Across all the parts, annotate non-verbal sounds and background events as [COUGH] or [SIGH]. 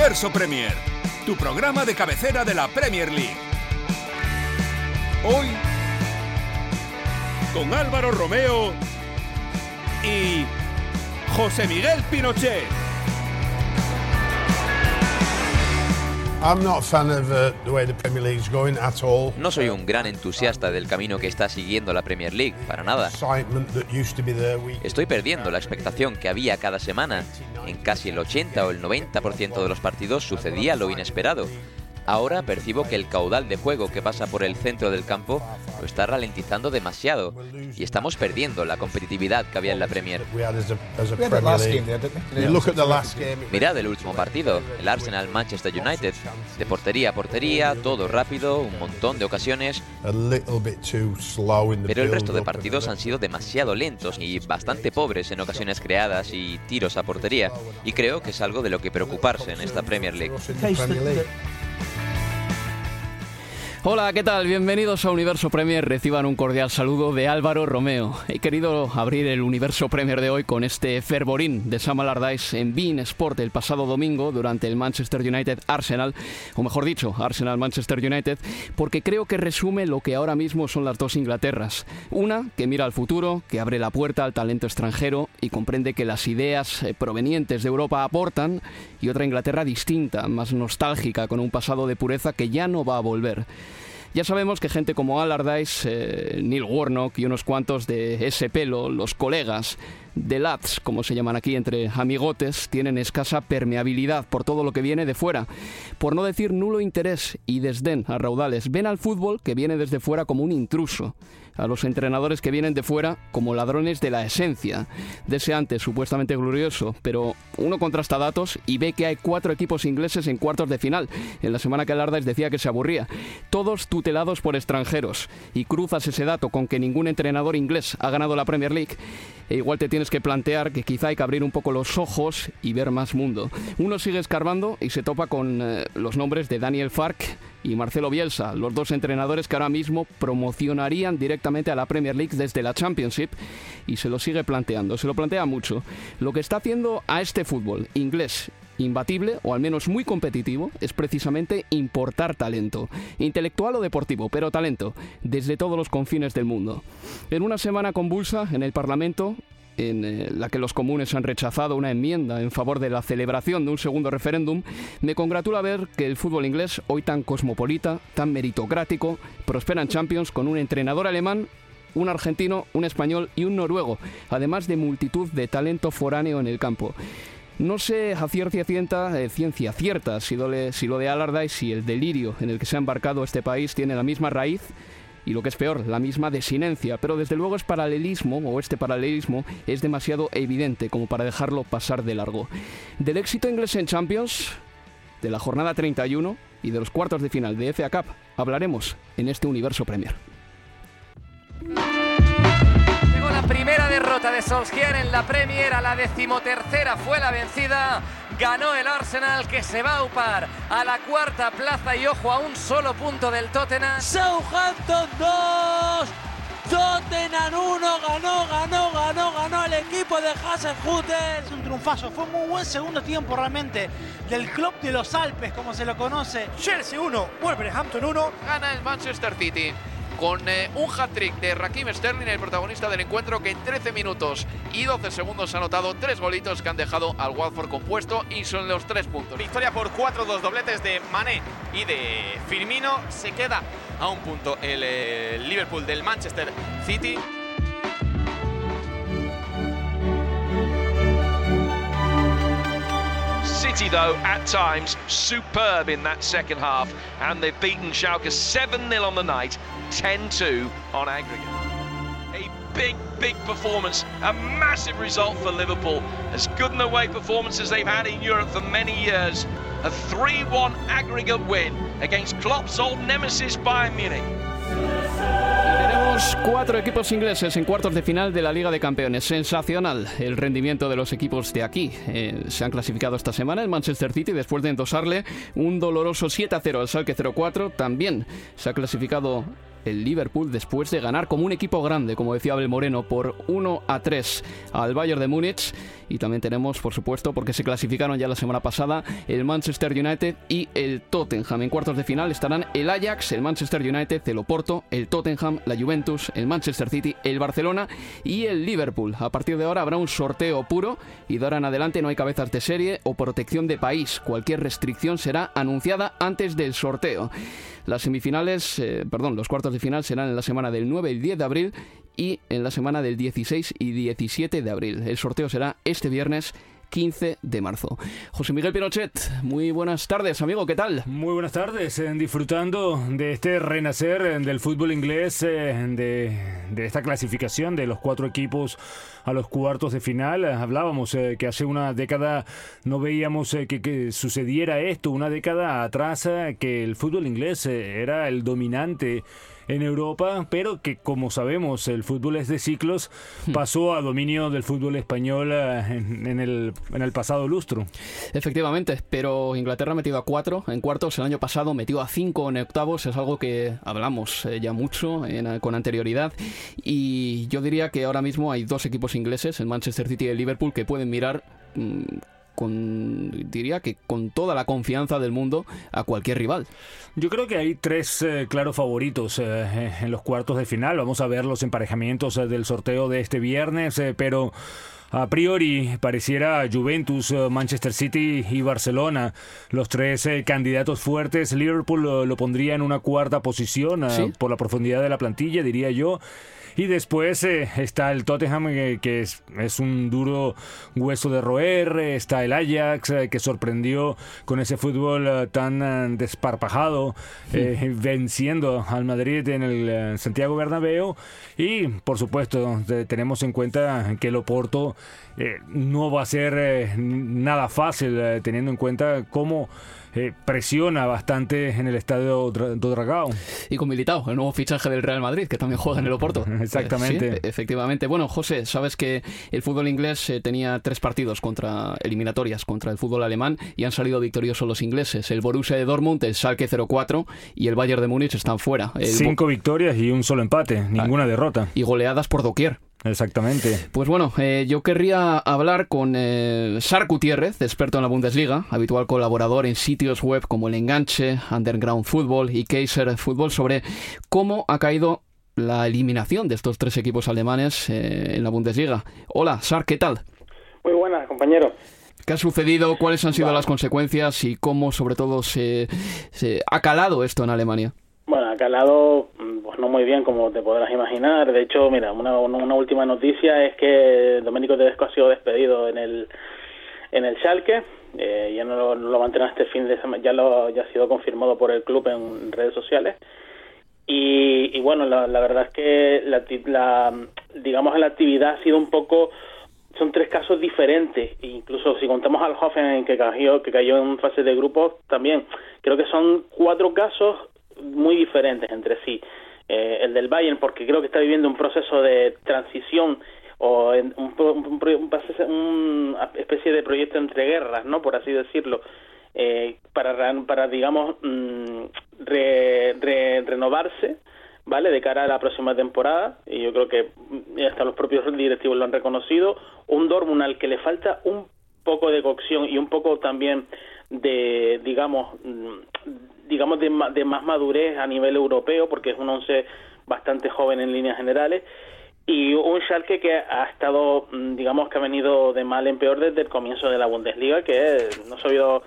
Universo Premier, tu programa de cabecera de la Premier League. Hoy, con Álvaro Romeo y José Miguel Pinochet. I'm not a fan of the way the Premier League's going at all. No soy un gran entusiasta del camino que está siguiendo la Premier League, para nada. Estoy perdiendo la expectación que había cada semana. En casi el 80 o el 90% de los partidos sucedía lo inesperado. Ahora percibo que el caudal de juego que pasa por el centro del campo lo está ralentizando demasiado y estamos perdiendo la competitividad que había en la Premier. Mirad el último partido, el Arsenal-Manchester United. De portería a portería, todo rápido, un montón de ocasiones, pero el resto de partidos han sido demasiado lentos y bastante pobres en ocasiones creadas y tiros a portería. Y creo que es algo de lo que preocuparse en esta Premier League. Hola, ¿qué tal? Bienvenidos a Universo Premier. Reciban un cordial saludo de Álvaro Romeo. He querido abrir el Universo Premier de hoy con este fervorín de Sam Allardyce en Bein Sport el pasado domingo durante el Manchester United Arsenal, o mejor dicho, Arsenal Manchester United, porque creo que resume lo que ahora mismo son las dos Inglaterras. Una que mira al futuro, que abre la puerta al talento extranjero y comprende que las ideas eh, provenientes de Europa aportan, y otra Inglaterra distinta, más nostálgica, con un pasado de pureza que ya no va a volver. Ya sabemos que gente como Allardyce, eh, Neil Warnock y unos cuantos de ese pelo, los colegas, de lads, como se llaman aquí entre amigotes, tienen escasa permeabilidad por todo lo que viene de fuera, por no decir nulo interés y desdén a raudales. Ven al fútbol que viene desde fuera como un intruso, a los entrenadores que vienen de fuera como ladrones de la esencia, de ese antes supuestamente glorioso, pero uno contrasta datos y ve que hay cuatro equipos ingleses en cuartos de final. En la semana que Allardyce decía que se aburría, todos tutelados por extranjeros, y cruzas ese dato con que ningún entrenador inglés ha ganado la Premier League, e igual te tienes que plantear que quizá hay que abrir un poco los ojos y ver más mundo. Uno sigue escarbando y se topa con eh, los nombres de Daniel Fark y Marcelo Bielsa, los dos entrenadores que ahora mismo promocionarían directamente a la Premier League desde la Championship y se lo sigue planteando, se lo plantea mucho. Lo que está haciendo a este fútbol inglés imbatible o al menos muy competitivo es precisamente importar talento, intelectual o deportivo, pero talento, desde todos los confines del mundo. En una semana convulsa en el Parlamento, en eh, la que los comunes han rechazado una enmienda en favor de la celebración de un segundo referéndum, me congratula ver que el fútbol inglés, hoy tan cosmopolita, tan meritocrático, prospera en Champions con un entrenador alemán un argentino, un español y un noruego, además de multitud de talento foráneo en el campo. No sé a ciencia cierta, eh, ciencia cierta si, lo de- Allardyce y el delirio en el que se ha embarcado este país tiene la misma raíz y lo que es peor, la misma desinencia, pero desde luego es paralelismo, o este paralelismo es demasiado evidente como para dejarlo pasar de largo. Del éxito inglés en Champions, de la jornada 31 y de los cuartos de final de FA Cup hablaremos en este universo Premier. Llegó la primera derrota de Solskjaer en la Premier, a la decimotercera fue la vencida. Ganó el Arsenal que se va a upar a la cuarta plaza y ojo a un solo punto del Tottenham. Southampton 2, Tottenham 1, ganó, ganó, ganó, ganó el equipo de Hasenhutel. Es un triunfazo, fue muy buen segundo tiempo realmente del Club de los Alpes, como se lo conoce. Chelsea 1, Wolverhampton 1. Gana el Manchester City. Con eh, un hat-trick de Rakim Sterling, el protagonista del encuentro, que en 13 minutos y 12 segundos ha anotado tres golitos que han dejado al Watford compuesto y son los tres puntos. Victoria por 4-2 dobletes de Mané y de Firmino. Se queda a un punto el eh, Liverpool del Manchester City. City, though, at times superb in that second half, and they've beaten Schalke 7 0 on the night, 10 2 on aggregate. A big, big performance, a massive result for Liverpool. As good an away performance as they've had in Europe for many years. A 3 1 aggregate win against Klopp's old nemesis Bayern Munich. Tenemos cuatro equipos ingleses en cuartos de final de la Liga de Campeones. Sensacional el rendimiento de los equipos de aquí. Eh, se han clasificado esta semana el Manchester City después de endosarle un doloroso 7 a 0 al Salque 04. También se ha clasificado el Liverpool después de ganar como un equipo grande, como decía Abel Moreno, por 1 a 3 al Bayern de Múnich. Y también tenemos, por supuesto, porque se clasificaron ya la semana pasada, el Manchester United y el Tottenham. En cuartos de final estarán el Ajax, el Manchester United, el Oporto, el Tottenham, la Juventus, el Manchester City, el Barcelona y el Liverpool. A partir de ahora habrá un sorteo puro y de ahora en adelante no hay cabezas de serie o protección de país. Cualquier restricción será anunciada antes del sorteo. Las semifinales, eh, perdón, los cuartos de final serán en la semana del 9 y 10 de abril y en la semana del 16 y 17 de abril. El sorteo será este viernes 15 de marzo. José Miguel Pinochet, muy buenas tardes, amigo, ¿qué tal? Muy buenas tardes, eh, disfrutando de este renacer eh, del fútbol inglés, de, de, esta clasificación de los cuatro equipos a los cuartos de final. Hablábamos que hace una década no veíamos que, que, sucediera esto, una década atrás que el fútbol inglés era el dominante en Europa, pero que como sabemos el fútbol es de ciclos, hmm. pasó a dominio del fútbol español eh, en, el, en el pasado lustro. Efectivamente, pero Inglaterra ha metido a cuatro en cuartos, el año pasado metió a cinco en octavos, es algo que hablamos eh, ya mucho con anterioridad y yo diría que ahora mismo hay dos equipos ingleses, el Manchester City y el Liverpool, que pueden mirar mm, con, diría que con toda la confianza del mundo a cualquier rival. Yo creo que hay tres eh, claros favoritos eh, en los cuartos de final. Vamos a ver los emparejamientos eh, del sorteo de este viernes, pero... A priori pareciera Juventus, Manchester City y Barcelona los tres candidatos fuertes. Liverpool lo, pondría en una cuarta posición por la profundidad de la plantilla, diría yo. Y después eh, está el Tottenham, eh, que es, es, un duro hueso de roer. Está el Ajax, eh, que sorprendió con ese fútbol tan desparpajado, venciendo al Madrid en el Santiago Bernabéu. Y, por supuesto, tenemos en cuenta que el Oporto no va a ser nada fácil, teniendo en cuenta cómo eh, presiona bastante en el estadio Dragao. Y con Militao, el nuevo fichaje del Real Madrid, que también juega en el Oporto. [LAUGHS] Exactamente. Sí, efectivamente. Bueno, José, sabes que el fútbol inglés eh, tenía tres partidos contra eliminatorias contra el fútbol alemán y han salido victoriosos los ingleses. El Borussia de Dortmund, el Schalke 04 y el Bayern de Múnich están fuera. Cinco victorias y un solo empate, ninguna derrota. Y goleadas por doquier. Exactamente. Pues bueno, eh, yo querría hablar con eh, Sar Gutiérrez, experto en la Bundesliga, habitual colaborador en sitios web como El Enganche, Underground Football y Kaiser Football, sobre cómo ha caído la eliminación de estos tres equipos alemanes eh, en la Bundesliga. Hola, Sar, ¿qué tal? Muy buenas, compañero. ¿Qué ha sucedido? ¿Cuáles han sido las consecuencias? Y cómo, sobre todo, se, se ha calado esto en Alemania. Bueno, ha calado pues no muy bien, como te podrás imaginar. De hecho, mira, una, una última noticia es que Domenico Tedesco ha sido despedido en el en el Schalke. Eh, ya no lo, no este fin de semana, ya, lo, ya ha sido confirmado por el club en redes sociales. Y, y bueno, la, la, verdad es que la, la, digamos la actividad ha sido un poco son tres casos diferentes incluso si contamos al Hoffenheim que cayó que cayó en fase de grupos también creo que son cuatro casos muy diferentes entre sí eh, el del Bayern, porque creo que está viviendo un proceso de transición o en un, una especie de proyecto entre guerras, ¿no? Por así decirlo, eh, para, para, digamos, mm, renovarse, ¿vale? De cara a la próxima temporada, y yo creo que mm, hasta los propios directivos lo han reconocido, un Dortmund al que le falta un poco de cocción y un poco también de, digamos, mm, digamos, de, de más madurez a nivel europeo, porque es un once bastante joven en líneas generales. Y un Schalke que ha estado, mm, digamos que ha venido de mal en peor desde el comienzo de la Bundesliga, que no ha sabido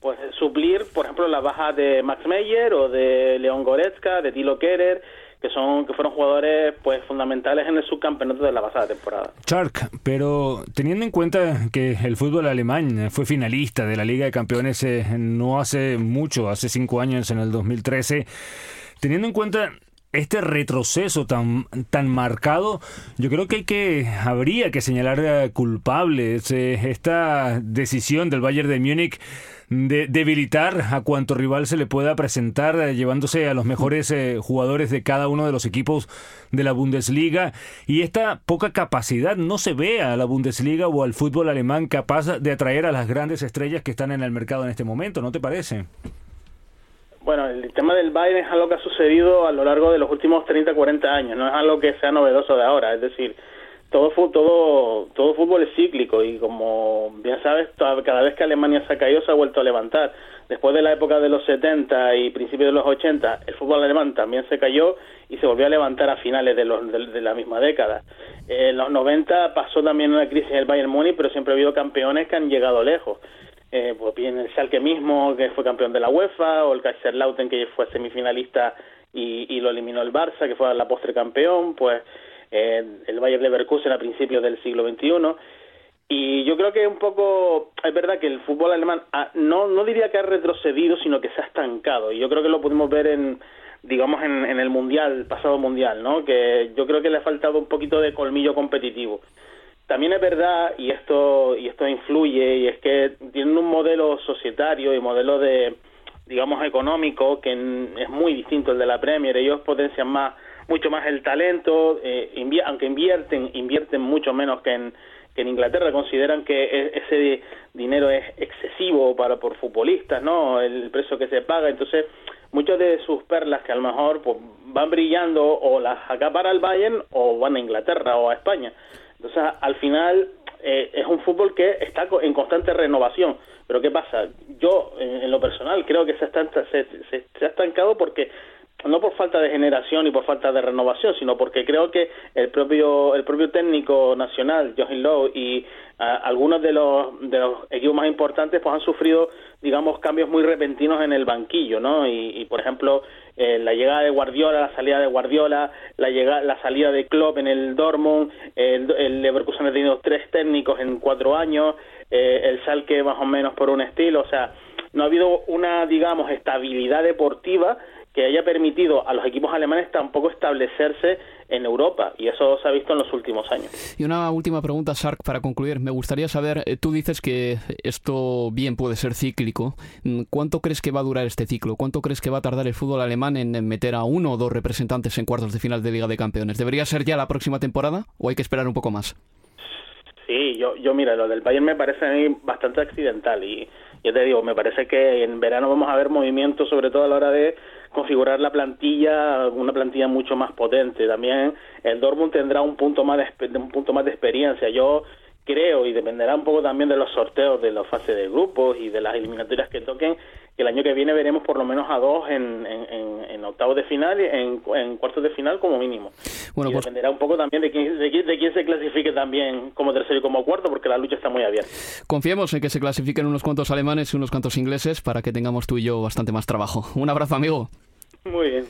pues suplir, por ejemplo, la baja de Max Meyer o de León Goretzka, de Tilo Kerer, que son que fueron jugadores pues fundamentales en el subcampeonato de la pasada temporada. Chark, pero teniendo en cuenta que el fútbol alemán fue finalista de la Liga de Campeones eh, no hace mucho, hace cinco años, en el 2013, teniendo en cuenta este retroceso tan, tan marcado, yo creo que hay que habría que señalar culpables eh, esta decisión del Bayern de Múnich de debilitar a cuanto rival se le pueda presentar, eh, llevándose a los mejores jugadores de cada uno de los equipos de la Bundesliga. Y esta poca capacidad no se ve a la Bundesliga o al fútbol alemán capaz de atraer a las grandes estrellas que están en el mercado en este momento, ¿no te parece? Bueno, el tema del Bayern es algo que ha sucedido a lo largo de los últimos 30, 40 años, no es algo que sea novedoso de ahora, es decir, todo todo todo fútbol es cíclico y como bien sabes, cada vez que Alemania se ha caído se ha vuelto a levantar. Después de la época de los 70 y principios de los 80, el fútbol alemán también se cayó y se volvió a levantar a finales de, los, de, la misma década. En los 90 pasó también una crisis el Bayern Múnich, pero siempre ha habido campeones que han llegado lejos eh, pues bien el Schalke mismo, que fue campeón de la UEFA, o el Kaiserslautern, que fue semifinalista y, lo eliminó el Barça, que fue la postre campeón, pues eh, el Bayern Leverkusen a principios del siglo XXI. Y yo creo que un poco, es verdad que el fútbol alemán no, no diría que ha retrocedido, sino que se ha estancado. Y yo creo que lo pudimos ver en, digamos, en, el Mundial, pasado Mundial, ¿no? Que yo creo que le ha faltado un poquito de colmillo competitivo. También es verdad, y esto, y esto influye, y es que tienen un modelo societario y modelo de, digamos, económico que es muy distinto al de la Premier. Ellos potencian más, mucho más el talento, eh, aunque invierten, invierten mucho menos que en, que en Inglaterra. Consideran que e, ese dinero es excesivo para por futbolistas, ¿no? El precio que se paga. Entonces, muchas de sus perlas que a lo mejor pues, van brillando o las acapara el Bayern o van a Inglaterra o a España. Entonces, al final eh, es un fútbol que está en constante renovación. Pero ¿qué pasa? Yo, en, lo personal, creo que se, se, ha estancado porque no por falta de generación y por falta de renovación, sino porque creo que el propio el propio técnico nacional, Joachim Lowe, y algunos de los, de los equipos más importantes pues han sufrido, digamos, cambios muy repentinos en el banquillo, ¿no? Y, por ejemplo, eh, la llegada de Guardiola, la salida de Guardiola, la llegada, la salida de Klopp en el Dortmund, el, el Leverkusen ha tenido tres técnicos en cuatro años, eh, el Salque más o menos por un estilo, o sea, no ha habido una, digamos, estabilidad deportiva que haya permitido a los equipos alemanes tampoco establecerse en Europa y eso se ha visto en los últimos años. Y una última pregunta, Sark, para concluir. Me gustaría saber, eh, tú dices que esto bien puede ser cíclico. Mm, ¿Cuánto crees que va a durar este ciclo? ¿Cuánto crees que va a tardar el fútbol alemán en meter a uno o dos representantes en cuartos de final de Liga de Campeones? ¿Debería ser ya la próxima temporada o hay que esperar un poco más? Sí, yo, yo mira, lo del Bayern me parece a mí bastante accidental y yo te digo, me parece que en verano vamos a ver movimientos, sobre todo a la hora de configurar la plantilla, una plantilla mucho más potente. También el Dortmund tendrá un punto más de, un punto más de experiencia. Yo creo, y dependerá un poco también de los sorteos de la fase de grupos y de las eliminatorias que toquen, que el año que viene veremos por lo menos a dos en, en, octavos de final y en, cuartos de final como mínimo. Bueno, y pues dependerá un poco también de quién, de, de quién se clasifique también como tercero y como cuarto, porque la lucha está muy abierta. Confiemos en que se clasifiquen unos cuantos alemanes y unos cuantos ingleses para que tengamos tú y yo bastante más trabajo. Un abrazo, amigo. Muy bien.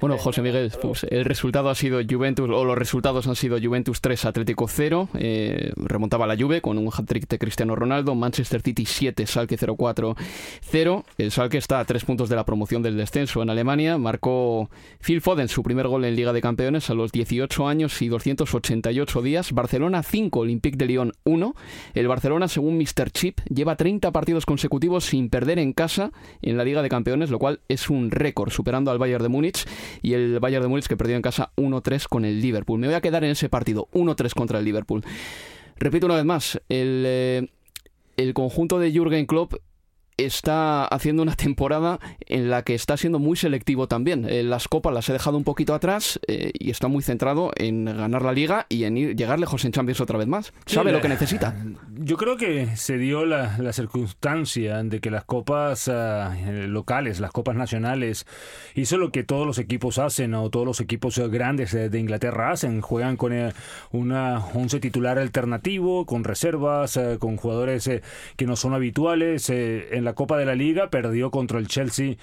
Bueno, José Miguel, pues, el resultado ha sido Juventus, o los resultados han sido Juventus 3, Atlético 0. Eh, remontaba la Juve con un hat-trick de Cristiano Ronaldo. Manchester City 7, Salke 0-4-0. El Salke está a tres puntos de la promoción del descenso en Alemania. Marcó Phil Foden su primer gol en Liga de Campeones a los 18 años y 288 días. Barcelona 5, Olympique de Lyon 1. El Barcelona, según Mr. Chip, lleva 30 partidos consecutivos sin perder en casa en la Liga de Campeones, lo cual es un récord, superando al Bayern de Múnich y el Bayern de Múnich que perdió en casa 1-3 con el Liverpool. Me voy a quedar en ese partido, 1-3 contra el Liverpool. Repito una vez más, el, eh, el conjunto de Jürgen Klopp está haciendo una [LAUGHS] temporada en la que está siendo muy selectivo también. Eh, las copas las he dejado un poquito atrás eh, y está muy centrado en ganar la liga y en ir, llegar lejos en Champions otra vez más. Sabe lo que necesita. [LAUGHS] Yo creo que se dio la, la circunstancia de que las copas ah, locales, las copas nacionales, hizo lo que todos los equipos hacen o todos los equipos grandes de, Inglaterra hacen. Juegan con una once titular alternativo, con reservas, con jugadores que no son habituales. en la Copa de la Liga perdió contra el Chelsea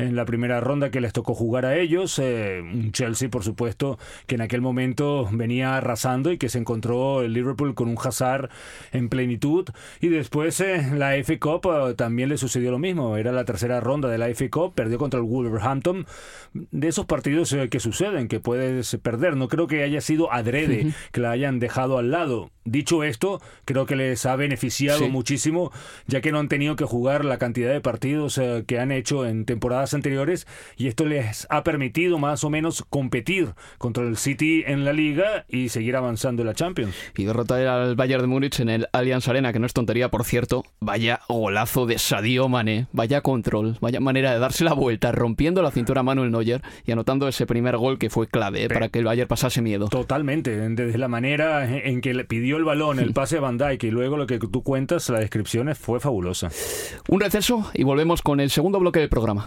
en la primera ronda que les tocó jugar a ellos. Eh, un Chelsea, por supuesto, que en aquel momento venía arrasando y que se encontró el Liverpool con un Hazard en plenitud. Y después eh, la FA Cup eh, también le sucedió lo mismo. Era la tercera ronda de la FA Cup, perdió contra el Wolverhampton. De esos partidos que suceden, que puedes perder. No creo que haya sido adrede que la hayan dejado al lado. Dicho esto, creo que les ha beneficiado muchísimo, ya que no han tenido que jugar la cantidad de partidos que han hecho en temporadas anteriores y esto les ha permitido más o menos competir contra el City en la liga y seguir avanzando en la Champions. Y derrotar al Bayern de Múnich en el Allianz Arena, que no es tontería, por cierto. Vaya golazo de Sadio Mané, vaya control, vaya manera de darse la vuelta, rompiendo la cintura a Manuel Neuer y anotando ese primer gol que fue clave ¿eh? para que el Bayern pasase miedo. Totalmente, desde la manera en que le pidió el balón, el pase a Van Dijk y luego lo que tú cuentas, la descripción fue fabulosa. Un receso y volvemos con el segundo bloque del programa.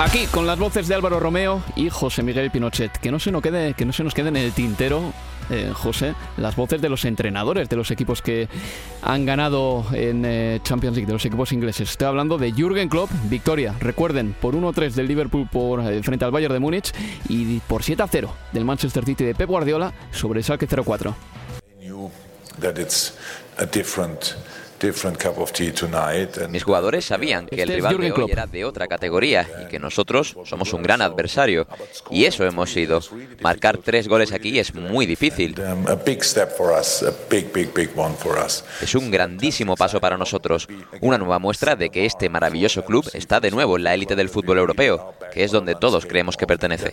Aquí con las voces de Álvaro Romeo y José Miguel Pinochet. Que no se nos quede, que no se nos quede en el tintero, eh, José, las voces de los entrenadores de los equipos que han ganado en eh, Champions League, de los equipos ingleses. Estoy hablando de Jürgen Klopp, victoria, recuerden, por 1-3 del Liverpool por, eh, frente al Bayern de Múnich y por 7-0 del Manchester City de Pep Guardiola sobre el Schalke 04. Mis jugadores sabían que el Este es rival de hoy era de otra categoría y que nosotros somos un gran adversario. Y eso hemos sido. Marcar tres goles aquí es muy difícil. Es un grandísimo paso para nosotros. Una nueva muestra de que este maravilloso club está de nuevo en la élite del fútbol europeo, que es donde todos creemos que pertenece.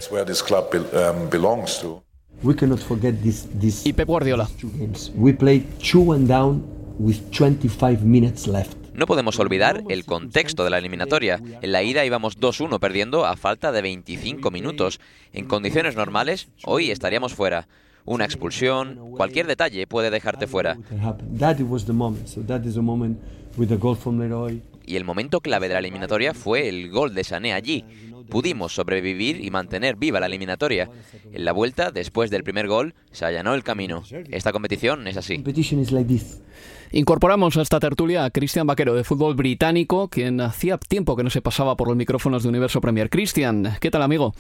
We cannot forget this, this y Pep Guardiola. Two games. We played two and down with 25 minutes left. No podemos olvidar el contexto de la eliminatoria. En la ida íbamos 2-1 perdiendo a falta de 25 minutos. En condiciones normales, hoy estaríamos fuera. Una expulsión, cualquier detalle puede dejarte fuera. Can happen. That was the moment. So that is the moment with the goal from Leroy. Y el momento clave de la eliminatoria fue el gol de Sané allí. Pudimos sobrevivir y mantener viva la eliminatoria. En la vuelta, después del primer gol, se allanó el camino. Esta competición es así. Incorporamos a esta tertulia a Cristian Vaquero de fútbol británico, quien hacía tiempo que no se pasaba por los micrófonos de Universo Premier. Cristian, ¿qué tal amigo?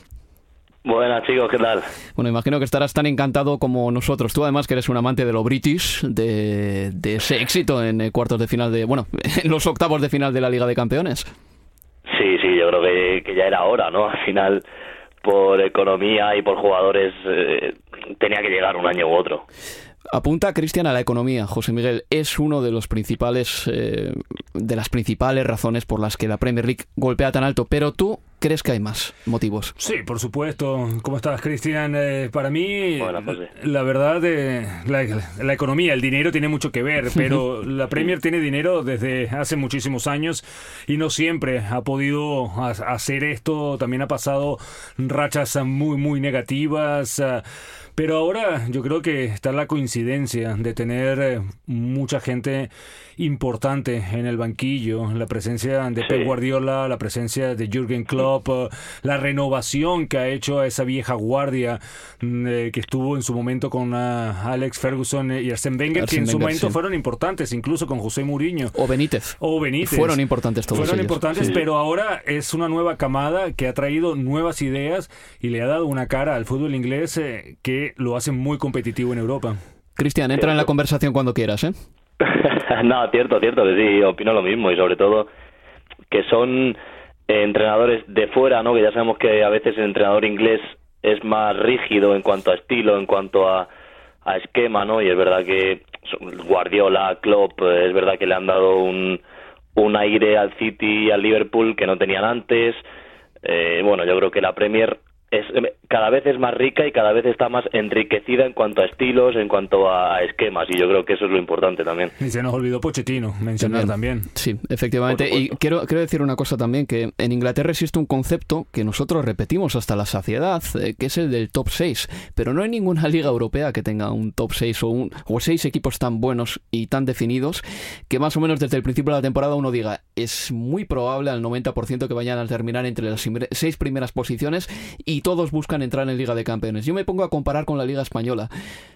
Buenas chicos, ¿qué tal? Bueno, imagino que estarás tan encantado como nosotros. Tú además que eres un amante de lo british, de, de ese éxito en eh, cuartos de final de, bueno, [LAUGHS] en los octavos de final de la Liga de Campeones. Sí, sí, yo creo que, que ya era hora, ¿no? Al final, por economía y por jugadores, eh, tenía que llegar un año u otro. Apunta Cristian a la economía, José Miguel. Es uno de los principales, eh, de las principales razones por las que la Premier League golpea tan alto. Pero tú crees que hay más motivos. Sí, por supuesto. ¿Cómo estás, Cristian? Eh, para mí, la verdad, eh, la, la economía, el dinero tiene mucho que ver, [LAUGHS] pero la Premier tiene dinero desde hace muchísimos años y no siempre ha podido ha- hacer esto. También ha pasado rachas muy, muy negativas. ah, Pero ahora yo creo que está la coincidencia de tener eh, mucha gente importante en el banquillo, la presencia de Pep Guardiola, la presencia de Jürgen Klopp, eh, la renovación que ha hecho a esa vieja guardia mm, eh, que estuvo en su momento con ah, Alex Ferguson y Arsène Wenger, que en su Wenger, momento sí. fueron importantes, incluso con José Mourinho. O Benítez. O Benítez. Fueron importantes todos Fueron ellos. importantes, Sí. pero ahora es una nueva camada que ha traído nuevas ideas y le ha dado una cara al fútbol inglés eh, que lo hace muy competitivo en Europa. Cristian, entra en la conversación cuando quieras, ¿eh? [LAUGHS] no, cierto, cierto, que sí, opino lo mismo y sobre todo que son eh, entrenadores de fuera, ¿no? Que ya sabemos que a veces el entrenador inglés es más rígido en cuanto a estilo, en cuanto a, a esquema, ¿no? Y es verdad que son- Guardiola, Klopp, eh, es verdad que le han dado un, un aire al City y al Liverpool que no tenían antes. Eh, bueno, yo creo que la Premier es cada vez es más rica y cada vez está más enriquecida en cuanto a estilos, en cuanto a, esquemas y yo creo que eso es lo importante también. Y se nos olvidó Pochettino mencionar también. Sí, efectivamente. Y quiero, quiero decir una cosa también, que en Inglaterra existe un concepto que nosotros repetimos hasta la saciedad, eh, que es el del top 6. Pero no hay ninguna liga europea que tenga un top 6 o, un, o seis equipos tan buenos y tan definidos que más o menos desde el principio de la temporada uno diga, es muy probable al 90% que vayan a terminar entre las seis primeras posiciones y todos buscan entrar en Liga de Campeones. Yo me pongo a comparar con la Liga Española.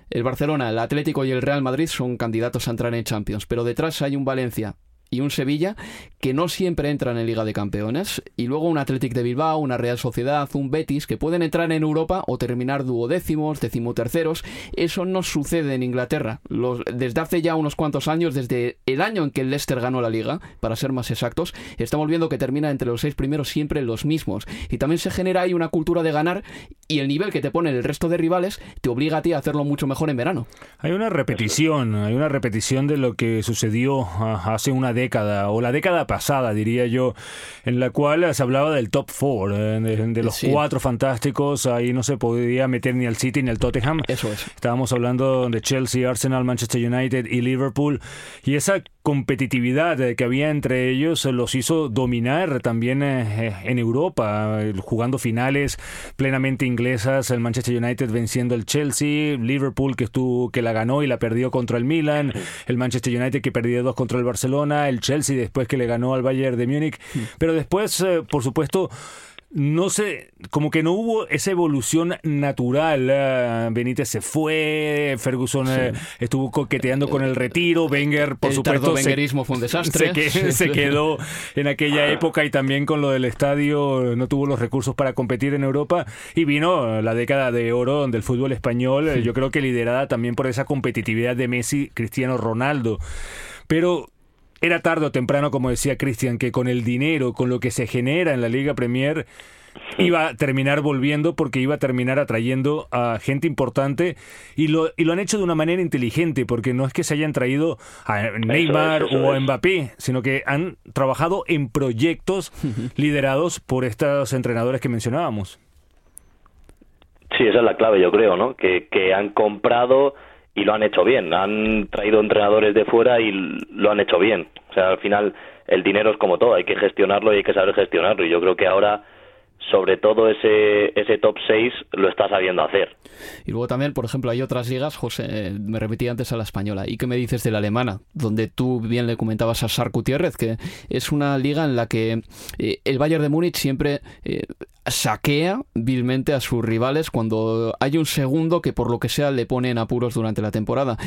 El Barcelona, el Atlético y el Real Madrid son candidatos a entrar en Champions, pero detrás hay un Valencia y un Sevilla que no siempre entran en Liga de Campeones y luego un Athletic de Bilbao, una Real Sociedad, un Betis que pueden entrar en Europa o terminar duodécimos, decimoterceros. Eso no sucede en Inglaterra. Los- desde hace ya unos cuantos años, desde el año en que el Leicester ganó la Liga, para ser más exactos, estamos viendo que termina entre los seis primeros siempre los mismos. Y también se genera ahí una cultura de ganar y el nivel que te pone el resto de rivales te obliga a ti a hacerlo mucho mejor en verano. Hay una repetición, hay una repetición de lo que sucedió ah, hace una década, o la década pasada, diría yo, en la cual se hablaba del top four, eh, de, de los Sí. cuatro fantásticos, ahí no se podía meter ni al City ni al Tottenham. Eso es. Estábamos hablando de Chelsea, Arsenal, Manchester United y Liverpool, y esa competitividad eh, que había entre ellos eh, los hizo dominar también eh, en Europa, jugando finales plenamente inglesas, el Manchester United venciendo al Chelsea, Liverpool que estuvo que la ganó y la perdió contra el Milan, el Manchester United que perdió dos contra el Barcelona, el Chelsea después que le ganó al Bayern de Múnich, pero después, por supuesto, no sé, como que no hubo esa evolución natural. eh, Benítez se fue, Ferguson eh, estuvo coqueteando con el retiro, Wenger, por el supuesto, se, tardovenguerismo fue un desastre. se que- se quedó en aquella época y también con lo del estadio no tuvo los recursos para competir en Europa y vino la década de oro del fútbol español, eh, yo creo que liderada también por esa competitividad de Messi, Cristiano Ronaldo. Pero era tarde o temprano, como decía Cristian, que con el dinero, con lo que se genera en la Liga Premier, iba a terminar volviendo porque iba a terminar atrayendo a gente importante y lo, y lo han hecho de una manera inteligente porque no es que se hayan traído a Neymar o a Mbappé, sino que han trabajado en proyectos [LAUGHS] liderados por estos entrenadores que mencionábamos. Sí, esa es la clave, yo creo, ¿no? Que, que han comprado y lo han hecho bien. Han traído entrenadores de fuera y lo han hecho bien. O sea, al final el dinero es como todo, hay que gestionarlo y hay que saber gestionarlo. Y yo creo que ahora sobre todo ese, ese top 6 lo está sabiendo hacer. Y luego también, por ejemplo, hay otras ligas, José, me remití antes a la española. ¿Y qué me dices de la alemana? Donde tú bien le comentabas a Sark Gutiérrez, que es una liga en la que eh, el Bayern de Múnich siempre eh, saquea vilmente a sus rivales cuando hay un segundo que por lo que sea le pone en apuros durante la temporada.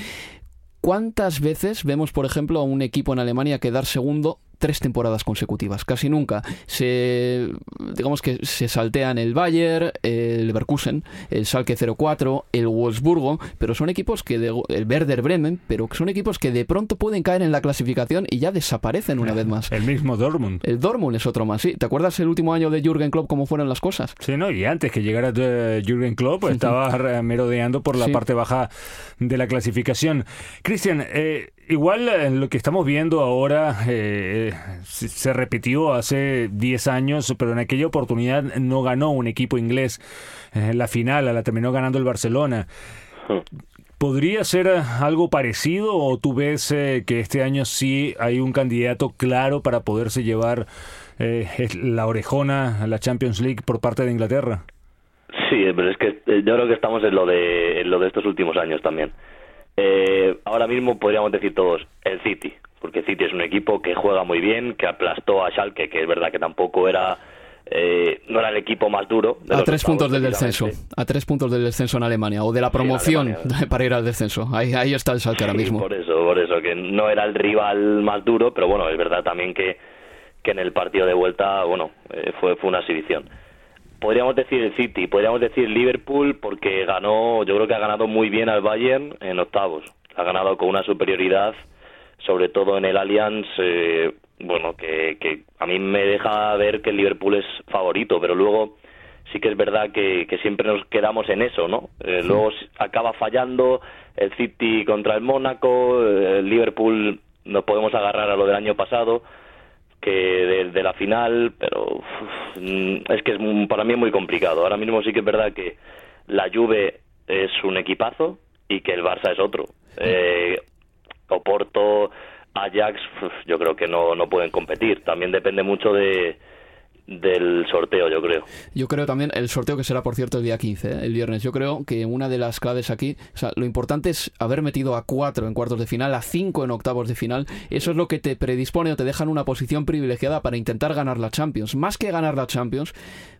¿Cuántas veces vemos, por ejemplo, a un equipo en Alemania quedar segundo tres temporadas consecutivas, casi nunca. Se, digamos que se saltean el Bayern, el Leverkusen, el Schalke 04, el Wolfsburgo, pero son equipos que, de, el Werder Bremen, pero que son equipos que de pronto pueden caer en la clasificación y ya desaparecen una vez más. El mismo Dortmund. El Dortmund es otro más, sí. ¿Te acuerdas el último año de Jürgen Klopp cómo fueron las cosas? Sí, no, y antes que llegara eh, Jürgen Klopp estaba merodeando por la parte baja de la clasificación. Cristian, eh, Igual eh, lo que estamos viendo ahora eh, se, repitió hace 10 años, pero en aquella oportunidad no ganó un equipo inglés. En la final la terminó ganando el Barcelona. ¿Podría ser algo parecido o tú ves eh, que este año sí hay un candidato claro para poderse llevar la orejona a la Champions League por parte de Inglaterra? Sí, pero es que yo creo que estamos en lo de, en lo de estos últimos años también. Eh, ahora mismo podríamos decir todos el City, porque City es un equipo que juega muy bien, que aplastó a Schalke, que es verdad que tampoco era eh, no era el equipo más duro. a tres puntos del descenso, a tres puntos del descenso en Alemania o de la promoción [LAUGHS] para ir al descenso. Ahí, ahí está el Schalke ahora mismo. Por eso, por eso que no era el rival más duro, pero bueno, es verdad también que que en el partido de vuelta, bueno, eh, fue fue una exhibición podríamos decir el City, podríamos decir Liverpool porque ganó, yo creo que ha ganado muy bien al Bayern en octavos. Ha ganado con una superioridad, sobre todo en el Allianz, eh, bueno, que, que a mí me deja ver que el Liverpool es favorito, pero luego sí que es verdad que, que siempre nos quedamos en eso, ¿no? Eh, luego acaba fallando el City contra el Mónaco, eh, el Liverpool nos podemos agarrar a lo del año pasado que de, la final, pero es que es para mí es muy complicado. Ahora mismo sí que es verdad que la Juve es un equipazo y que el Barça es otro. Eh, Oporto, Ajax, yo creo que no, no pueden competir. También depende mucho de, del sorteo, yo creo. Yo creo también el sorteo que será, por cierto, el día 15, ¿eh? el viernes. Yo creo que una de las claves aquí, o sea, lo importante es haber metido a cuatro en cuartos de final, a cinco en octavos de final. Eso es lo que te predispone o te deja en una posición privilegiada para intentar ganar la Champions. Más que ganar la Champions,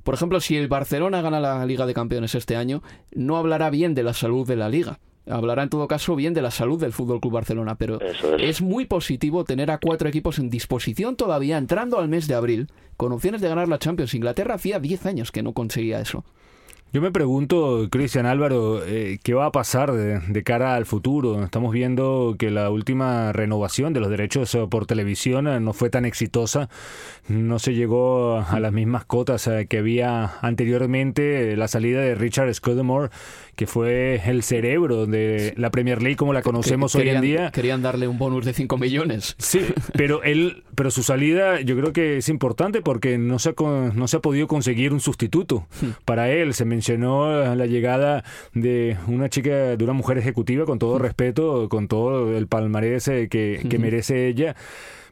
por ejemplo, si el Barcelona gana la Liga de Campeones este año, no hablará bien de la salud de la Liga hablará en todo caso bien de la salud del Fútbol Club Barcelona, pero es. muy positivo tener a cuatro equipos en disposición todavía entrando al mes de abril con opciones de ganar la Champions. Inglaterra hacía 10 años que no conseguía eso. Yo me pregunto, Cristian Álvaro, eh, ¿qué va a pasar de, cara al futuro? Estamos viendo que la última renovación de los derechos eh, por televisión eh, no fue tan exitosa, no se llegó a las mismas cotas que había anteriormente. La salida de Richard Scudamore que fue el cerebro de la Premier League como la conocemos hoy en día. Querían darle un bonus de 5 millones. Sí, pero él, pero su salida yo creo que es importante porque no se ha, no se ha podido conseguir un sustituto hmm. para él. Se mencionó la llegada de una chica, de una mujer ejecutiva, con todo respeto, con todo el palmarés eh, que, que merece ella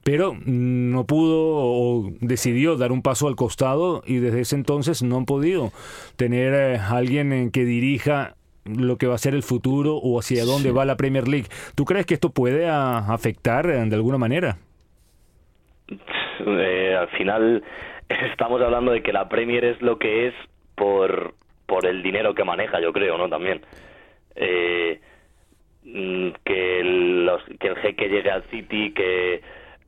pero no pudo o decidió dar un paso al costado y desde ese entonces no han podido tener a eh, alguien que dirija lo que va a ser el futuro o hacia dónde va la Premier League. ¿Tú crees que esto puede afectar eh, de alguna manera? Eh, al final [LAUGHS] estamos hablando de que la Premier es lo que es por, por el dinero que maneja, yo creo, ¿no? También. Mm, que, los, que el jeque llegue al City, que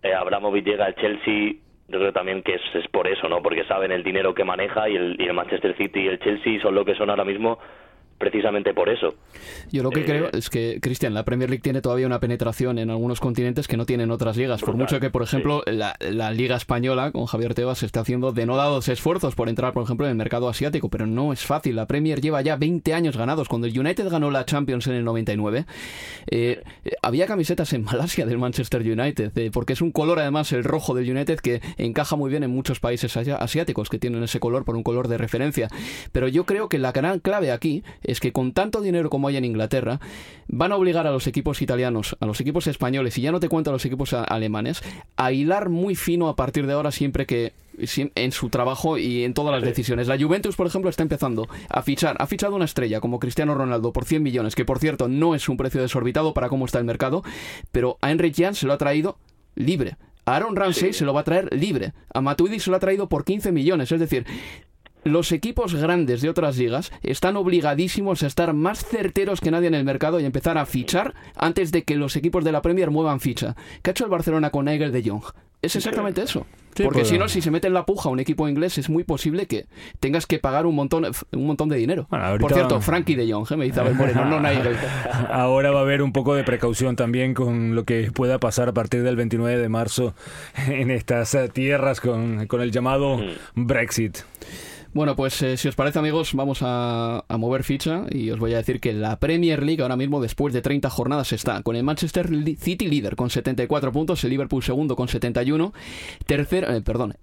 eh, Abramovich llega al Chelsea, yo creo también que es, por eso, ¿no? Porque saben el dinero que maneja y el, y el Manchester City y el Chelsea son lo que son ahora mismo precisamente por eso. Yo lo que Eh, creo es que, Cristian, la Premier League tiene todavía una penetración en algunos continentes que no tienen otras ligas. por mucho que, por ejemplo, la, la Liga Española con Javier Tebas está haciendo denodados esfuerzos por entrar, por ejemplo, en el mercado asiático, pero no es fácil. La Premier lleva ya 20 años ganados. Cuando el United ganó la Champions en el 99, eh, eh, había camisetas en Malasia del Manchester United, eh, porque es un color, además, el rojo del United que encaja muy bien en muchos países asiáticos que tienen ese color por un color de referencia. Pero yo creo que la gran clave aquí es que con tanto dinero como hay en Inglaterra, van a obligar a los equipos italianos, a los equipos españoles, y ya no te cuento a los equipos alemanes, a hilar muy fino a partir de ahora siempre que en su trabajo y en todas las decisiones. La Juventus, por ejemplo, está empezando a fichar, ha fichado una estrella como Cristiano Ronaldo por 100 millones, que por cierto no es un precio desorbitado para cómo está el mercado, pero a Henry Jan se lo ha traído libre. A Aaron Ramsey se lo va a traer libre. A Matuidi se lo ha traído por 15 millones. Es decir, los equipos grandes de otras ligas están obligadísimos a estar más certeros que nadie en el mercado y empezar a fichar antes de que los equipos de la Premier muevan ficha. ¿Qué ha hecho el Barcelona con Nigel de Jong? Es exactamente eso. Sí, Porque pues- si no, si se mete en la puja un equipo inglés, es muy posible que tengas que pagar un montón, un montón de dinero. ahorita- Por cierto, Frankie de Jong, ¿eh? me dice Abel Moreno, no Nigel. [LAUGHS] Ahora va a haber un poco de precaución también con lo que pueda pasar a partir del 29 de marzo en estas eh, tierras con, con el llamado Brexit. Bueno, pues eh, si os parece amigos, vamos a, mover ficha y os voy a decir que la Premier League ahora mismo después de 30 jornadas está con el Manchester City líder con 74 puntos, el Liverpool segundo con 71, tercero, eh, perdón,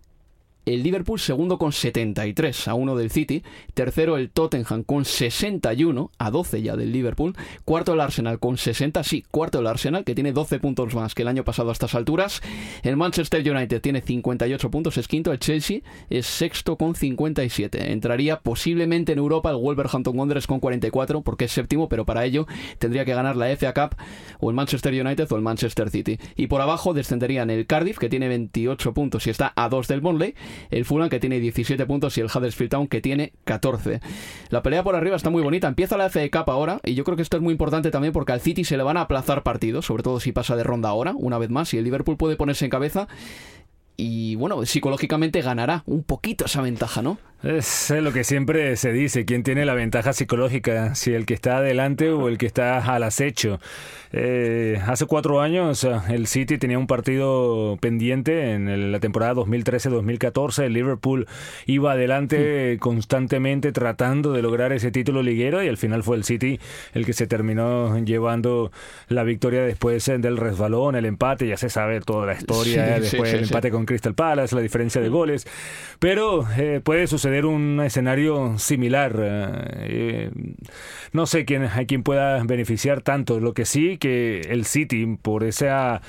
el Liverpool segundo con 73 a 1 del City, tercero el Tottenham con 61 a 12 ya del Liverpool, cuarto el Arsenal con 60, sí, cuarto el Arsenal que tiene 12 puntos más que el año pasado a estas alturas, el Manchester United tiene 58 puntos, es quinto, el Chelsea es sexto con 57, entraría posiblemente en Europa el Wolverhampton Wanderers con 44 porque es séptimo, pero para ello tendría que ganar la FA Cup o el Manchester United o el Manchester City. Y por abajo descenderían el Cardiff que tiene 28 puntos y está a 2 del Burnley, el Fulham que tiene 17 puntos y el Huddersfield Town que tiene 14. La pelea por arriba está muy bonita. Empieza la FA Cup ahora y yo creo que esto es muy importante también porque al City se le van a aplazar partidos, sobre todo si pasa de ronda ahora, una vez más, y el Liverpool puede ponerse en cabeza y bueno, psicológicamente ganará un poquito esa ventaja, ¿no? Es lo que siempre se dice, quién tiene la ventaja psicológica, si el que está adelante o el que está al acecho. Eh, hace cuatro años eh, el City tenía un partido pendiente en la temporada 2013-2014, el Liverpool iba adelante constantemente tratando de lograr ese título liguero y al final fue el City el que se terminó llevando la victoria después eh, del resbalón, el empate, ya se sabe toda la historia, Sí, eh, después sí, el empate con Crystal Palace, la diferencia de goles, pero eh, puede suceder un escenario similar. eh, no sé quién, a quién pueda beneficiar tanto. Lo que sí que el City, por esa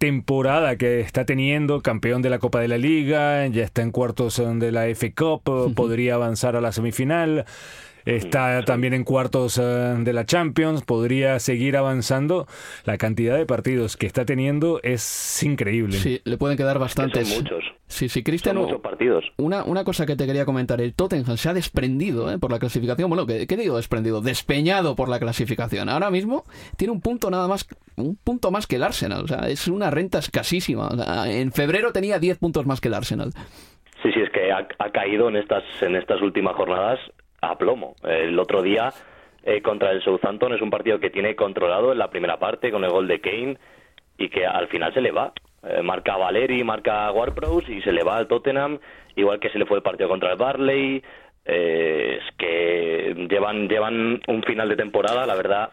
temporada que está teniendo, campeón de la Copa de la Liga, ya está en cuartos eh, de la FA Cup, eh, podría avanzar a la semifinal. Está también en cuartos eh, de la Champions, podría seguir avanzando. La cantidad de partidos que está teniendo es increíble. Sí, le pueden quedar bastantes. Son muchos. Sí, sí, Cristian. Son muchos partidos. Una, una cosa que te quería comentar, el Tottenham se ha desprendido ¿eh? por la clasificación. Bueno, ¿qué, ¿qué digo desprendido? Despeñado por la clasificación. Ahora mismo tiene un punto nada más, un punto más que el Arsenal. O sea, es una renta escasísima. O sea, en febrero tenía 10 puntos más que el Arsenal. Sí, sí, es que ha, ha caído en estas, en estas últimas jornadas a plomo. El otro día eh, contra el Southampton es un partido que tiene controlado en la primera parte con el gol de Kane y que al final se le va. Eh, marca Valeri, marca Ward-Prowse y se le va al Tottenham, igual que se le fue el partido contra el Barley. Eh, es que llevan, llevan un final de temporada, la verdad,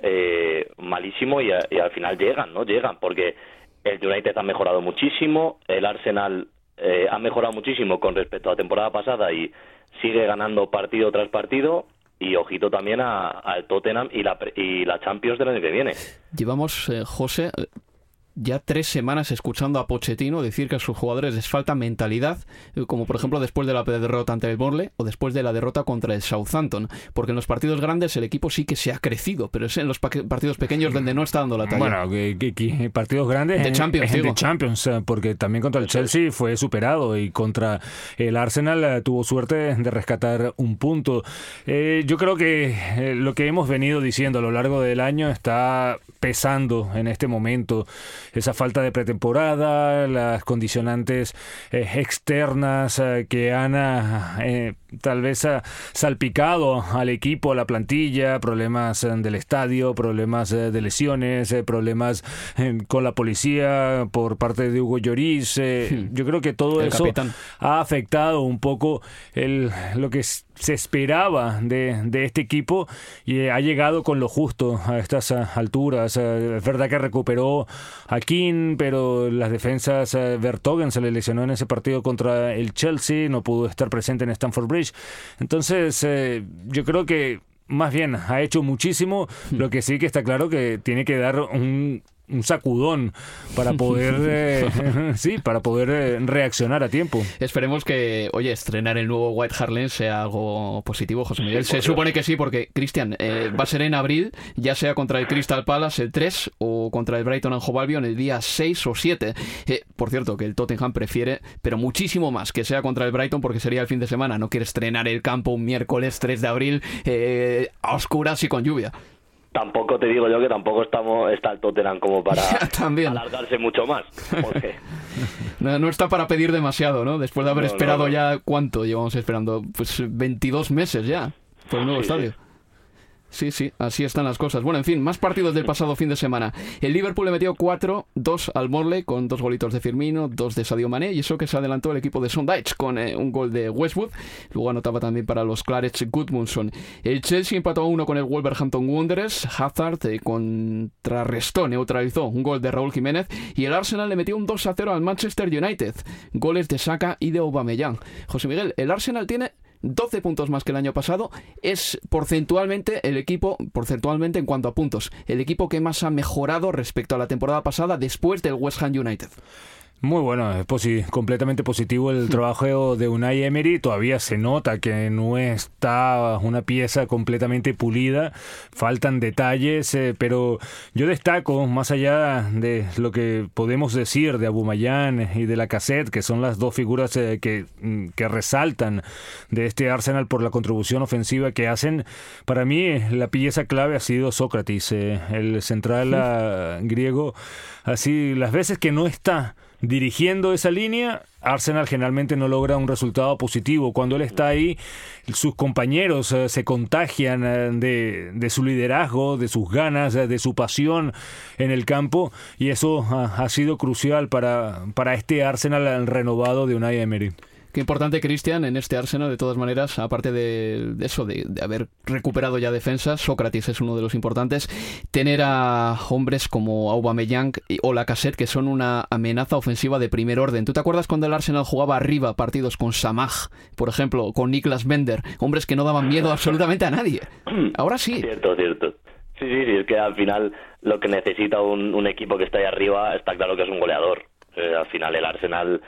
eh, malísimo y, a- y al final llegan, ¿no? Llegan porque el United ha mejorado muchísimo, el Arsenal eh, ha mejorado muchísimo con respecto a la temporada pasada y sigue ganando partido tras partido y ojito también al Tottenham y la, y la Champions del año que viene. Llevamos, eh, José, ya tres semanas escuchando a Pochettino decir que a sus jugadores les falta mentalidad, eh, como por ejemplo después de la derrota ante el Burnley o después de la derrota contra el Southampton, porque en los partidos grandes el equipo sí que se ha crecido, pero es en los pa- partidos pequeños donde no está dando la talla. Bueno, que, que- que partidos grandes De en- Champions, en- de Champions, eh, porque también contra el Chelsea fue superado y contra el Arsenal eh, tuvo suerte de rescatar un punto. Eh, yo creo que eh, lo que hemos venido diciendo a lo largo del año está pesando en este momento esa falta de pretemporada, las condicionantes eh, externas eh, que han eh, tal vez salpicado al equipo, a la plantilla, problemas del estadio, problemas de lesiones, problemas con la policía por parte de Hugo Lloris. Hmm. Yo creo que todo eso ha afectado un poco el, lo que se esperaba de, de, este equipo y ha llegado con lo justo a estas alturas. Es verdad que recuperó a King, pero las defensas Vertogen se le lesionó en ese partido contra el Chelsea, no pudo estar presente en Stamford Bridge. Entonces, eh, yo creo que más bien ha hecho muchísimo, hmm. lo que sí que está claro que tiene que dar un un sacudón para poder [LAUGHS] eh, [LAUGHS] sí para poder eh, reaccionar a tiempo. Esperemos que oye estrenar el nuevo White Hart Lane sea algo positivo José Miguel. Se supone que sí porque Cristian eh, va a ser en abril ya sea contra el Crystal Palace el 3 o contra el Brighton and Hove Albion el día 6 o 7 por cierto que el Tottenham prefiere pero muchísimo más que sea contra el Brighton porque sería el fin de semana. No quiere estrenar el campo un miércoles 3 de abril a oscuras y con lluvia tampoco te digo yo que tampoco estamos está el Tottenham como para [LAUGHS] alargarse mucho más. [LAUGHS] no, está para pedir demasiado, ¿no? Después de haber esperado ya, ¿cuánto llevamos esperando? Pues 22 meses ya por el nuevo estadio. Sí, sí, así están las cosas. Bueno, en fin, más partidos del pasado fin de semana. El Liverpool le metió 4, 2 al Morley con dos golitos de Firmino, dos de Sadio Mané y eso que se adelantó el equipo de Sondage con eh, un gol de Westwood. Luego anotaba también para los Clarets Goodmundson. El Chelsea empató a 1 con el Wolverhampton Wanderers. Hazard eh, contrarrestó, neutralizó un gol de Raúl Jiménez y el Arsenal le metió un 2 a 0 al Manchester United. Goles de Saka y de Aubameyang. José Miguel, el Arsenal tiene 12 puntos más que el año pasado, es porcentualmente el equipo, porcentualmente en cuanto a puntos, el equipo que más ha mejorado respecto a la temporada pasada después del West Ham United. Muy bueno, es completamente positivo el trabajo de Unai Emery. Todavía se nota que no está una pieza completamente pulida, faltan detalles, eh, pero yo destaco, más allá de lo que podemos decir de Abumayán y de la cassette, que son las dos figuras eh, que, mm, que resaltan de este Arsenal por la contribución ofensiva que hacen, para mí la pieza clave ha sido Sócrates, eh, el central ah, griego. Así, las veces que no está dirigiendo esa línea, Arsenal generalmente no logra un resultado positivo. Cuando él está ahí, sus compañeros eh, se contagian eh, de, de, su liderazgo, de sus ganas, eh, de su pasión en el campo y eso ha sido crucial para, para este Arsenal renovado de Unai Emery. Importante, Cristian, en este Arsenal, de todas maneras, aparte de, eso, de, haber recuperado ya defensas, Sócrates es uno de los importantes, tener a hombres como Aubameyang o Lacazette, que son una amenaza ofensiva de primer orden. ¿Tú te acuerdas cuando el Arsenal jugaba arriba partidos con Samaj, por ejemplo, con Niklas Bender, hombres que no daban miedo absolutamente a nadie? Ahora sí. Cierto, cierto. Sí, sí, es que al final lo que necesita un, equipo que está ahí arriba está claro que es un goleador. Eh, al final el Arsenal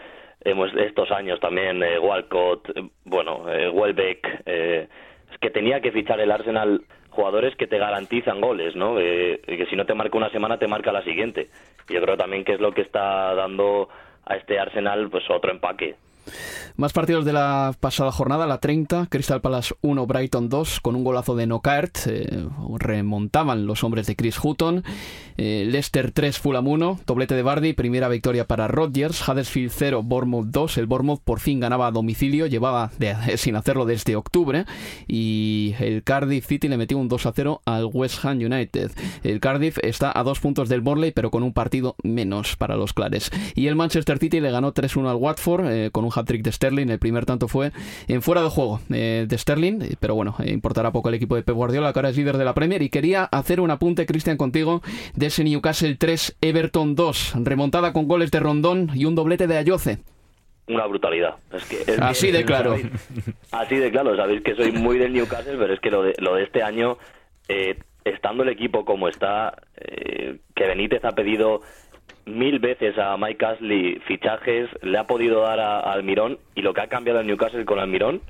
estos años también eh, Walcott, eh, bueno, eh, Welbeck, eh, es que tenía que fichar el Arsenal jugadores que te garantizan goles, ¿no? que si no te marca una semana te marca la siguiente. Yo creo también que es lo que está dando a este Arsenal pues otro empaque. Más partidos de la pasada jornada, la 30, Crystal Palace 1, Brighton 2, con un golazo de Nocaert, eh, remontaban los hombres de Chris Hutton, eh, Leicester 3, Fulham 1, doblete de Bardi, primera victoria para Rodgers, Huddersfield 0, Bournemouth 2, el Bournemouth por fin ganaba a domicilio, llevaba sin hacerlo desde octubre, y el Cardiff City le metió un 2 a 0 al West Ham United. El Cardiff está a dos puntos del Borley, pero con un partido menos para los clares. Y el Manchester City le ganó 3-1 al Watford, eh, con un hat-trick de Sterling. El primer tanto fue en fuera de juego eh, de Sterling, eh, pero bueno, eh, importará poco el equipo de Pep Guardiola, que ahora es líder de la Premier. Y quería hacer un apunte, Cristian, contigo, de ese Newcastle 3, Everton 2, remontada con goles de Rondón y un doblete de Ayoce una brutalidad. Es que así de claro. Así de claro. Sabéis que soy muy del Newcastle, pero es que lo de, lo de este año, estando el equipo como está, que Benítez ha pedido mil veces a Mike Ashley fichajes, le ha podido dar a, Almirón y lo que ha cambiado el Newcastle con Almirón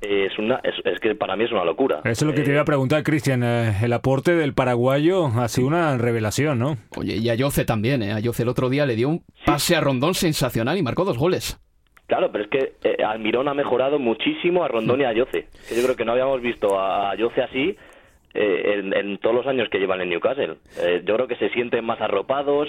es, una, es, que para mí es una locura. Eso es lo que te iba a preguntar, Cristian. Eh, el aporte del paraguayo ha sido una revelación, ¿no? Oye, y a Yoce también, ¿eh? A Yoce el otro día le dio un pase a Rondón sensacional y marcó dos goles. Claro, pero es que eh, Almirón ha mejorado muchísimo a Rondón y a Yoce. Yo creo que no habíamos visto a, a Yoce así eh, en, todos los años que llevan en Newcastle. Eh, yo creo que se sienten más arropados,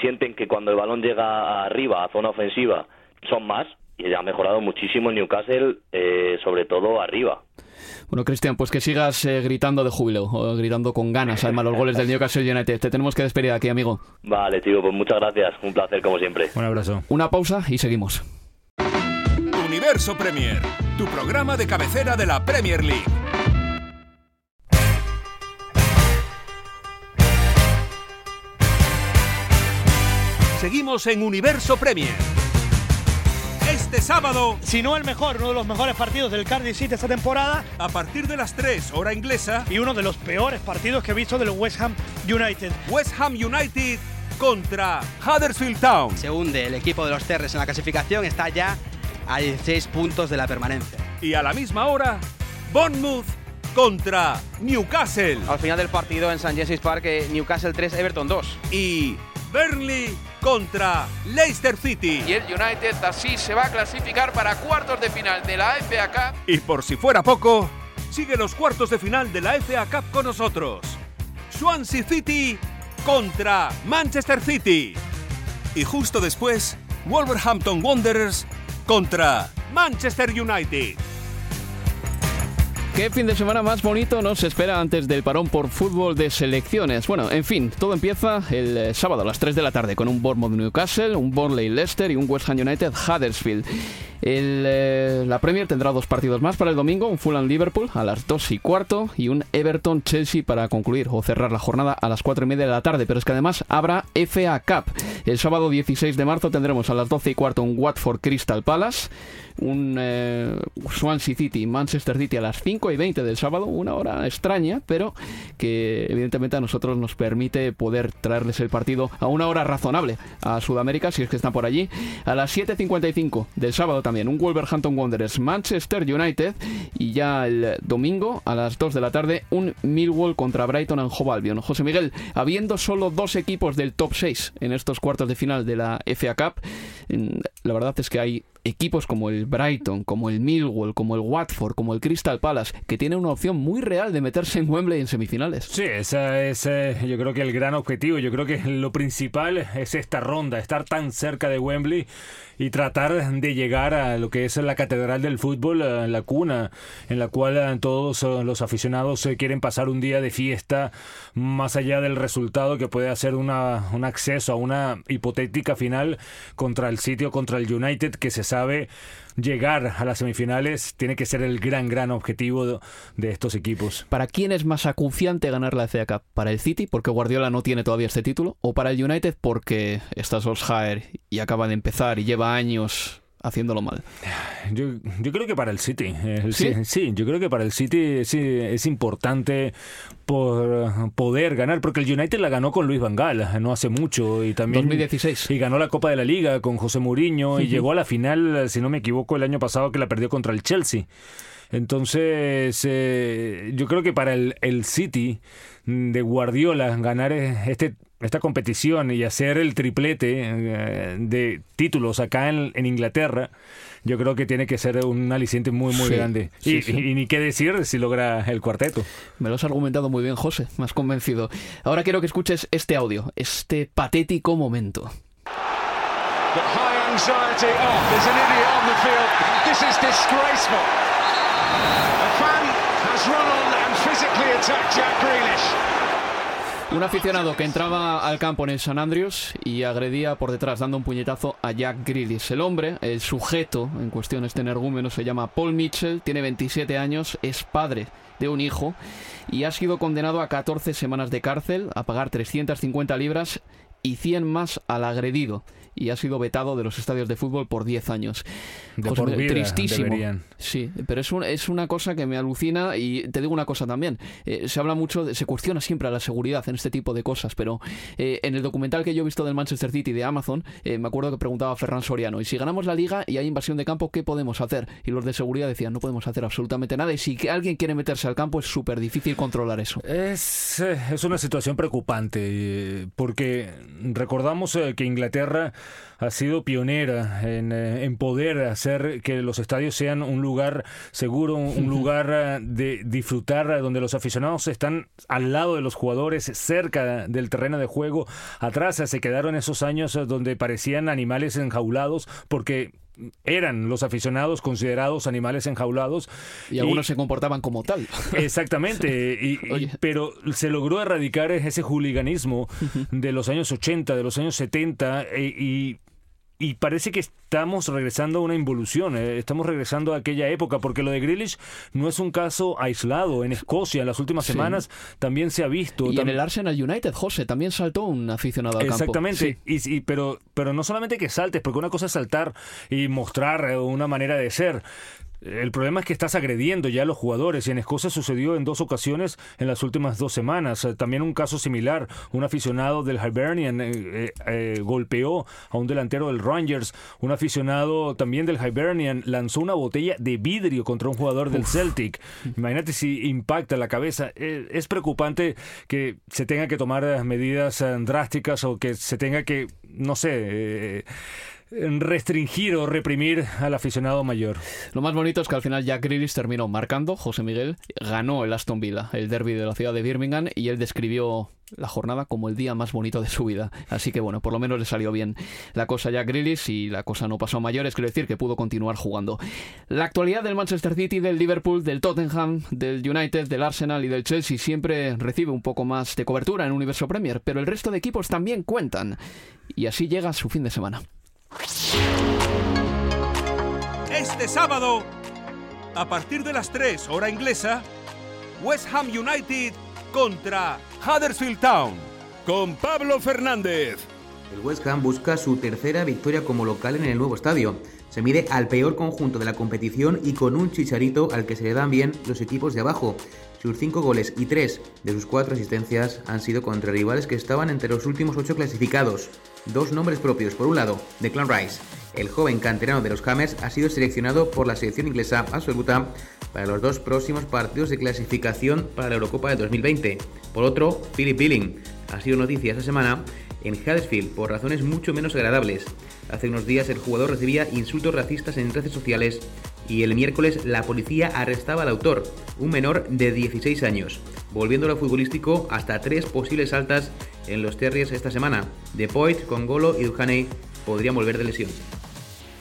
sienten que cuando el balón llega arriba, a zona ofensiva, son más y ha mejorado muchísimo el Newcastle, eh, sobre todo arriba. Bueno, Cristian, pues que sigas eh, gritando de júbilo, o gritando con ganas, además, los goles del Newcastle United. Te tenemos que despedir aquí, amigo. Vale, tío, pues muchas gracias. Un placer, como siempre. Un abrazo. Una pausa y seguimos. Universo Premier, tu programa de cabecera de la Premier League. Seguimos en Universo Premier. Este sábado, Si no el mejor, uno de los mejores partidos del Cardiff City esta temporada a partir de las 3 hora inglesa, y uno de los peores partidos que he visto del West Ham United. West Ham United contra Huddersfield Town. Se hunde el equipo de los Terres en la clasificación, está ya a 16 puntos de la permanencia. Y a la misma hora, Bournemouth contra Newcastle. Al final del partido en St. James Park, eh, Newcastle 3, Everton 2. Y Burnley contra Leicester City. Y el United así se va a clasificar para cuartos de final de la FA Cup. Y por si fuera poco, sigue los cuartos de final de la FA Cup con nosotros. Swansea City contra Manchester City. Y justo después, Wolverhampton Wanderers contra Manchester United. ¿Qué fin de semana más bonito nos espera antes del parón por fútbol de selecciones? Bueno, en fin, todo empieza el eh, sábado a las 3 de la tarde con un Bournemouth Newcastle, un Burnley Leicester y un West Ham United Huddersfield. Eh, la Premier tendrá dos partidos más para el domingo, un Fulham Liverpool a las 2 y cuarto y un Everton Chelsea para concluir o cerrar la jornada a las 4 y media de la tarde. Pero es que además habrá FA Cup. El sábado 16 de marzo tendremos a las 12 y cuarto un Watford Crystal Palace, un eh, Swansea City Manchester City a las 5 y 20 del sábado, una hora extraña, pero que evidentemente a nosotros nos permite poder traerles el partido a una hora razonable a Sudamérica, si es que están por allí. A las 7.55 del sábado también, un Wolverhampton Wanderers Manchester United y ya el domingo a las 2 de la tarde, un Millwall contra Brighton and Hove Albion. José Miguel, habiendo solo dos equipos del top 6 en estos cuartos de final de la FA Cup, la verdad es que hay equipos como el Brighton, como el Millwall, como el Watford, como el Crystal Palace, que tienen una opción muy real de meterse en Wembley en semifinales. Sí, esa es eh, yo creo que el gran objetivo. Yo creo que lo principal es esta ronda, estar tan cerca de Wembley y tratar de llegar lo que es la catedral del fútbol, eh, la cuna, en la cual eh, todos eh, los aficionados quieren pasar un día de fiesta, más allá del resultado que puede hacer un acceso a una hipotética final contra el sitio, contra el United, que se sabe llegar a las semifinales tiene que ser el gran, gran objetivo de, de estos equipos. ¿Para quién es más acuciante ganar la FA Cup? ¿Para el City, porque Guardiola no tiene todavía este título? ¿O para el United, porque está Solskjaer y acaba de empezar y lleva años haciéndolo mal? Yo, yo creo que para el City. eh, ¿Sí? Yo creo que para el City sí, es importante por poder ganar, porque el United la ganó con Luis Van Gaal eh, no hace mucho y también 2016. y ganó la Copa de la Liga con José Mourinho y llegó a la final, si no me equivoco, el año pasado que la perdió contra el Chelsea. Entonces, eh, yo creo que para el, el City de Guardiola ganar eh, este esta competición y hacer el triplete eh, de títulos acá en, en Inglaterra, yo creo que tiene que ser un aliciente muy, muy Sí, grande. sí, y, sí. y ni qué decir si logra el cuarteto. Me lo has argumentado muy bien, José. Me has convencido. Ahora quiero que escuches este audio, este patético momento. Oh, there's an idiot on the field. This is disgraceful. A fan has run on and physically attacked Jack Grealish. Un aficionado que entraba al campo en el San Andrews y agredía por detrás dando un puñetazo a Jack Grealish. El hombre, el sujeto en cuestión, este energúmeno, se llama Paul Mitchell, tiene 27 años, es padre de un hijo y ha sido condenado a 14 semanas de cárcel, a pagar 350 libras y 100 más al agredido. Y ha sido vetado de los estadios de fútbol por 10 años. De José por vida tristísimo. deberían. Sí, pero es, un- es una cosa que me alucina y te digo una cosa también. Eh, se habla mucho, de- se cuestiona siempre a la seguridad en este tipo de cosas, pero eh, en el documental que yo he visto del Manchester City de Amazon, eh, me acuerdo que preguntaba a Ferran Soriano, y si ganamos la liga y hay invasión de campo, ¿qué podemos hacer? Y los de seguridad decían, no podemos hacer absolutamente nada y si alguien quiere meterse al campo es súper difícil controlar eso. Es, es una situación preocupante porque recordamos que Inglaterra ha sido pionera en, eh, en, poder hacer que los estadios sean un lugar seguro, un [LAUGHS] lugar eh, de disfrutar, donde los aficionados están al lado de los jugadores, cerca del terreno de juego. Atrás se quedaron esos años donde parecían animales enjaulados porque eran los aficionados considerados animales enjaulados. Y algunos se comportaban como tal. Exactamente, y, [LAUGHS] pero se logró erradicar ese hooliganismo de los años 80, de los años 70, e, y y parece que estamos regresando a una involución, eh, estamos regresando a aquella época, porque lo de Grealish no es un caso aislado. En Escocia, en las últimas semanas, también se ha visto. Y en el Arsenal United, José, también saltó un aficionado al Exactamente, y, pero, pero no solamente que saltes, porque una cosa es saltar y mostrar eh, una manera de ser, el problema es que estás agrediendo ya a los jugadores y en Escocia sucedió en dos ocasiones en las últimas dos semanas. Eh, también un caso similar, un aficionado del Hibernian eh, eh, golpeó a un delantero del Rangers, un aficionado también del Hibernian lanzó una botella de vidrio contra un jugador del Celtic. Imagínate si impacta la cabeza. es preocupante que se tenga que tomar medidas drásticas o que se tenga que, no sé restringir o reprimir al aficionado mayor. Lo más bonito es que al final Jack Grealish terminó marcando, José Miguel ganó el Aston Villa, el derby de la ciudad de Birmingham, y él describió la jornada como el día más bonito de su vida. Así que bueno, por lo menos le salió bien la cosa a Jack Grealish y la cosa no pasó a mayores, quiero decir que pudo continuar jugando. La actualidad del Manchester City, del Liverpool, del Tottenham, del United, del Arsenal y del Chelsea siempre recibe un poco más de cobertura en Universo Premier, pero el resto de equipos también cuentan. Y así llega su fin de semana. Este sábado, a partir de las 3 hora inglesa, West Ham United contra Huddersfield Town con Pablo Fernández. El West Ham busca su tercera victoria como local en el nuevo estadio. Se mide al peor conjunto de la competición y con un chicharito al que se le dan bien los equipos de abajo. Sus cinco goles y tres de sus cuatro asistencias han sido contra rivales que estaban entre los últimos ocho clasificados. Dos nombres propios. Por un lado, Declan Rice, el joven canterano de los Hammers, ha sido seleccionado por la selección inglesa absoluta para los dos próximos partidos de clasificación para la Eurocopa de 2020. Por otro, Philip Billing ha sido noticia esta semana en Huddersfield por razones mucho menos agradables. Hace unos días el jugador recibía insultos racistas en redes sociales y el miércoles la policía arrestaba al autor, un menor de 16 años, volviendo a lo futbolístico hasta tres posibles altas en los Terriers esta semana. De Poit, Congolo y Duhaney podrían volver de lesión.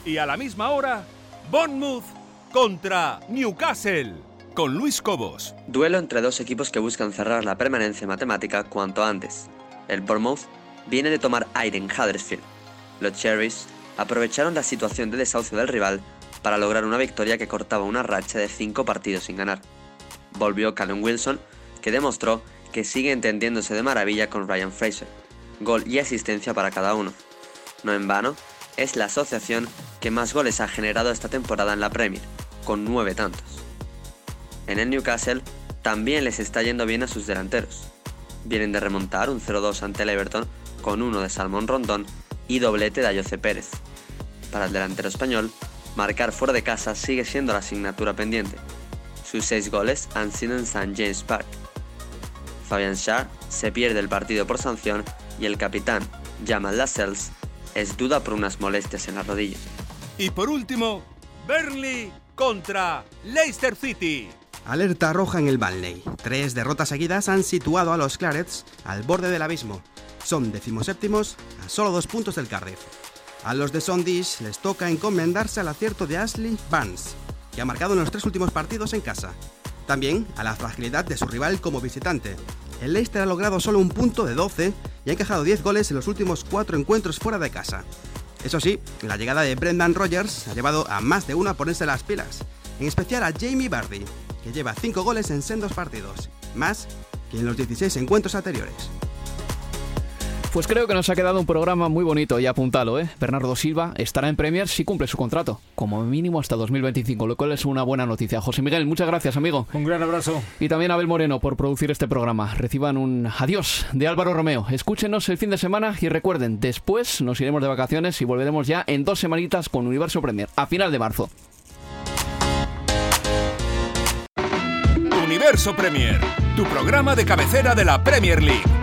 Y a la misma hora, Bournemouth contra Newcastle con Luis Cobos. Duelo entre dos equipos que buscan cerrar la permanencia matemática cuanto antes. El Bournemouth viene de tomar aire en Huddersfield. Los Cherries aprovecharon la situación de desahucio del rival para lograr una victoria que cortaba una racha de cinco partidos sin ganar. Volvió Callum Wilson, que demostró que sigue entendiéndose de maravilla con Ryan Fraser, gol y asistencia para cada uno. No en vano, es la asociación que más goles ha generado esta temporada en la Premier, con nueve tantos. En el Newcastle también les está yendo bien a sus delanteros. Vienen de remontar un 0-2 ante el Everton con uno de Salmón Rondón y doblete de Ayoce Pérez. Para el delantero español, marcar fuera de casa sigue siendo la asignatura pendiente. Sus seis goles han sido en St. James Park. Fabian Schär se pierde el partido por sanción y el capitán, Jamal Lascelles, es duda por unas molestias en la rodilla. Y por último, Burnley contra Leicester City. Alerta roja en el Burnley. Tres derrotas seguidas han situado a los Clarets al borde del abismo. Son decimoséptimos a solo dos puntos del Cardiff. A los de Sondish les toca encomendarse al acierto de Ashley Barnes, que ha marcado en los tres últimos partidos en casa. También a la fragilidad de su rival como visitante. El Leicester ha logrado solo un punto de 12 y ha encajado 10 goles en los últimos 4 encuentros fuera de casa. Eso sí, la llegada de Brendan Rogers ha llevado a más de uno a ponerse las pilas, en especial a Jamie Vardy, que lleva 5 goles en sendos partidos, más que en los 16 encuentros anteriores. Pues creo que nos ha quedado un programa muy bonito y apuntalo, ¿eh? Bernardo Silva estará en Premier si cumple su contrato, como mínimo hasta 2025, lo cual es una buena noticia. José Miguel, muchas gracias, amigo. Un gran abrazo. Y también a Abel Moreno por producir este programa. Reciban un adiós de Álvaro Romeo. Escúchenos el fin de semana y recuerden, después nos iremos de vacaciones y volveremos ya en dos semanitas con Universo Premier, a final de marzo. Universo Premier, tu programa de cabecera de la Premier League.